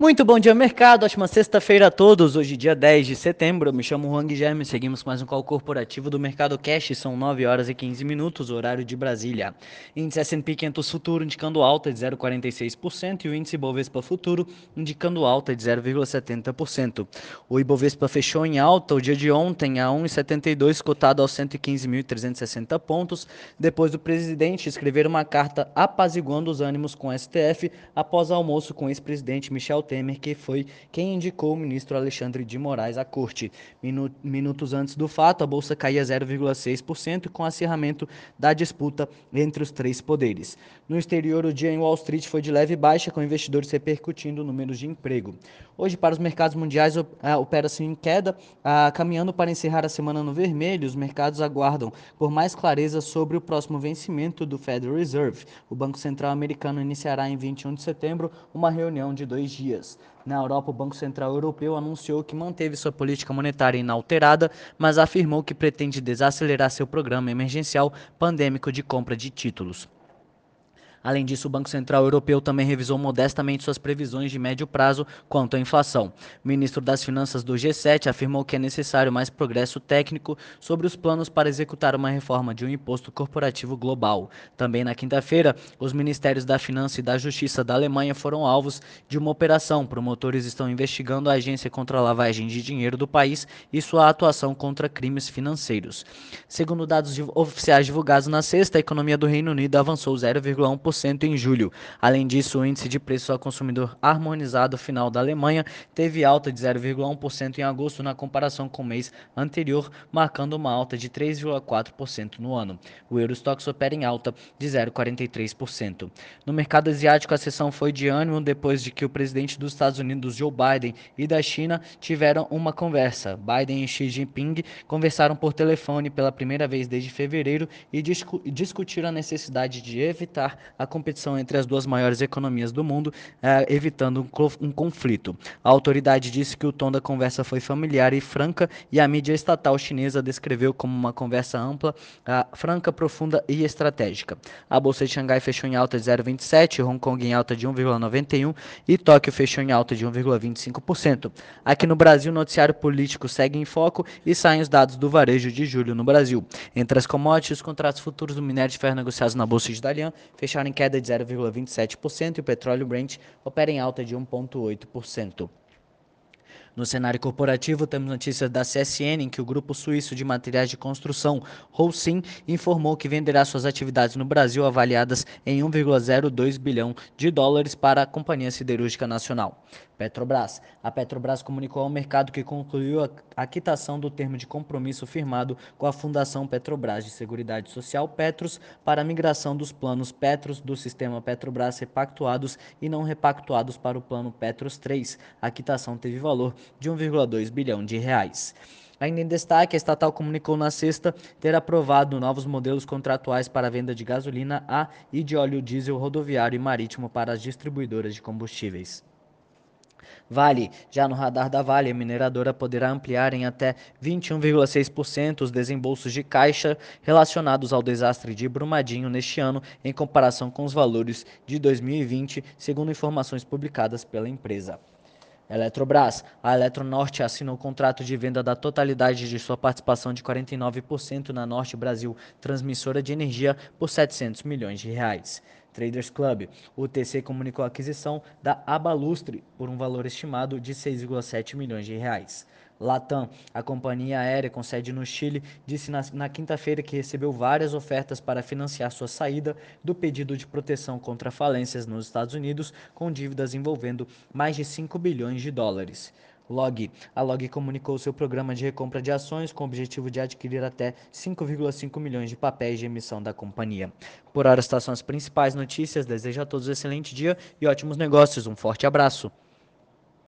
Muito bom dia, mercado. Ótima sexta-feira a todos. Hoje, dia 10 de setembro. Eu me chamo Juan Guilherme. Seguimos mais um call corporativo do Mercado Cash. São 9 horas e 15 minutos, horário de Brasília. Índice S&P 500 Futuro indicando alta de 0,46% e o índice Bovespa Futuro indicando alta de 0,70%. O Ibovespa fechou em alta o dia de ontem a 1,72, cotado aos 115.360 pontos, depois do presidente escrever uma carta apaziguando os ânimos com o STF após almoço com o ex-presidente Michel Temer, que foi quem indicou o ministro Alexandre de Moraes à corte. Minutos antes do fato, a bolsa caía 0,6% com acirramento da disputa entre os três poderes. No exterior, o dia em Wall Street foi de leve baixa, com investidores repercutindo números de emprego. Hoje, para os mercados mundiais, opera-se em queda, caminhando para encerrar a semana no vermelho. Os mercados aguardam por mais clareza sobre o próximo vencimento do Federal Reserve. O Banco Central americano iniciará em 21 de setembro uma reunião de dois dias dias. Na Europa, o Banco Central Europeu anunciou que manteve sua política monetária inalterada, mas afirmou que pretende desacelerar seu programa emergencial pandêmico de compra de títulos. Além disso, o Banco Central Europeu também revisou modestamente suas previsões de médio prazo quanto à inflação. O ministro das Finanças do G7 afirmou que é necessário mais progresso técnico sobre os planos para executar uma reforma de um imposto corporativo global. Também na quinta-feira, os ministérios da Finança e da Justiça da Alemanha foram alvos de uma operação. Promotores estão investigando a agência contra a lavagem de dinheiro do país e sua atuação contra crimes financeiros. Segundo dados oficiais divulgados na sexta, a economia do Reino Unido avançou 0,1% em julho. Além disso, o índice de preço ao consumidor harmonizado final da Alemanha teve alta de 0,1% em agosto na comparação com o mês anterior, marcando uma alta de 3,4% no ano. O Eurostox opera em alta de 0,43%. No mercado asiático, a sessão foi de ânimo depois de que o presidente dos Estados Unidos, Joe Biden, e da China tiveram uma conversa. Biden e Xi Jinping conversaram por telefone pela primeira vez desde fevereiro e discu discutiram a necessidade de evitar a competição entre as duas maiores economias do mundo, eh, evitando um, um conflito. A autoridade disse que o tom da conversa foi familiar e franca, e a mídia estatal chinesa descreveu como uma conversa ampla, franca, profunda e estratégica. A bolsa de Xangai fechou em alta de 0,27, Hong Kong em alta de 1,91 e Tóquio fechou em alta de 1,25%. Aqui no Brasil, o noticiário político segue em foco e saem os dados do varejo de julho no Brasil. Entre as commodities, os contratos futuros do minério de ferro negociados na bolsa de Dalian fecharam em queda de 0,27% e o petróleo Brent opera em alta de 1,8%. No cenário corporativo, temos notícias da CSN em que o grupo suíço de materiais de construção, Holcim, informou que venderá suas atividades no Brasil avaliadas em 1,02 bilhão de dólares para a Companhia Siderúrgica Nacional. Petrobras. A Petrobras comunicou ao mercado que concluiu a quitação do termo de compromisso firmado com a Fundação Petrobras de Seguridade Social Petros para a migração dos planos Petros do sistema Petrobras repactuados e não repactuados para o plano Petros 3. A quitação teve valor de 1,2 bilhão de reais. Ainda em destaque, a estatal comunicou na sexta ter aprovado novos modelos contratuais para a venda de gasolina A e de óleo diesel rodoviário e marítimo para as distribuidoras de combustíveis. Vale, já no radar da Vale, a mineradora poderá ampliar em até 21,6% os desembolsos de caixa relacionados ao desastre de Brumadinho neste ano, em comparação com os valores de 2020, segundo informações publicadas pela empresa. Eletrobras. A Eletronorte assinou o contrato de venda da totalidade de sua participação de 49% na Norte Brasil Transmissora de Energia por 700 milhões de reais. Traders Club. O TC comunicou a aquisição da Abalustre por um valor estimado de 6,7 milhões de reais. Latam, a companhia aérea com sede no Chile, disse na, na quinta-feira que recebeu várias ofertas para financiar sua saída do pedido de proteção contra falências nos Estados Unidos, com dívidas envolvendo mais de 5 bilhões de dólares. Log. A Log comunicou seu programa de recompra de ações com o objetivo de adquirir até 5,5 milhões de papéis de emissão da companhia. Por hora, estas são as principais notícias. Desejo a todos um excelente dia e ótimos negócios. Um forte abraço.